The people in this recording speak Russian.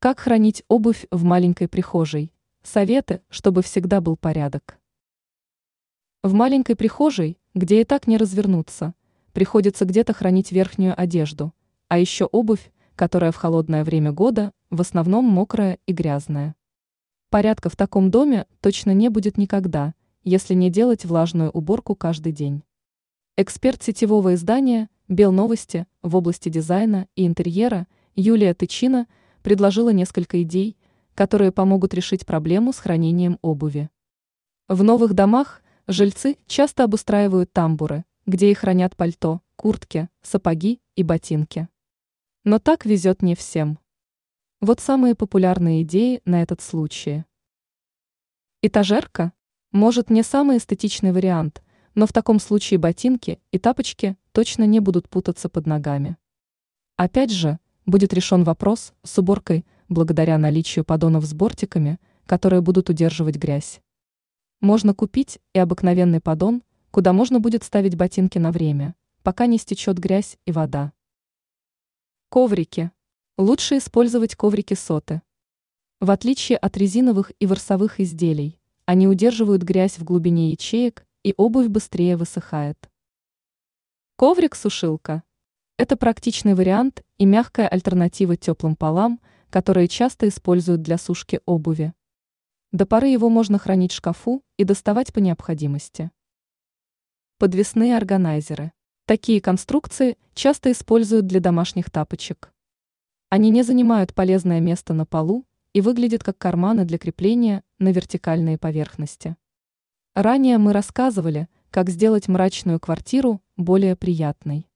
Как хранить обувь в маленькой прихожей? Советы, чтобы всегда был порядок. В маленькой прихожей, где и так не развернуться, приходится где-то хранить верхнюю одежду, а еще обувь, которая в холодное время года в основном мокрая и грязная. Порядка в таком доме точно не будет никогда, если не делать влажную уборку каждый день. Эксперт сетевого издания «Белновости» в области дизайна и интерьера Юлия Тычина предложила несколько идей, которые помогут решить проблему с хранением обуви. В новых домах жильцы часто обустраивают тамбуры, где и хранят пальто, куртки, сапоги и ботинки. Но так везет не всем. Вот самые популярные идеи на этот случай. Этажерка? Может, не самый эстетичный вариант, но в таком случае ботинки и тапочки точно не будут путаться под ногами. Опять же, будет решен вопрос с уборкой благодаря наличию поддонов с бортиками, которые будут удерживать грязь. Можно купить и обыкновенный поддон, куда можно будет ставить ботинки на время, пока не стечет грязь и вода. Коврики. Лучше использовать коврики соты. В отличие от резиновых и ворсовых изделий, они удерживают грязь в глубине ячеек и обувь быстрее высыхает. Коврик-сушилка. Это практичный вариант и мягкая альтернатива теплым полам, которые часто используют для сушки обуви. До поры его можно хранить в шкафу и доставать по необходимости. Подвесные органайзеры. Такие конструкции часто используют для домашних тапочек. Они не занимают полезное место на полу и выглядят как карманы для крепления на вертикальные поверхности. Ранее мы рассказывали, как сделать мрачную квартиру более приятной.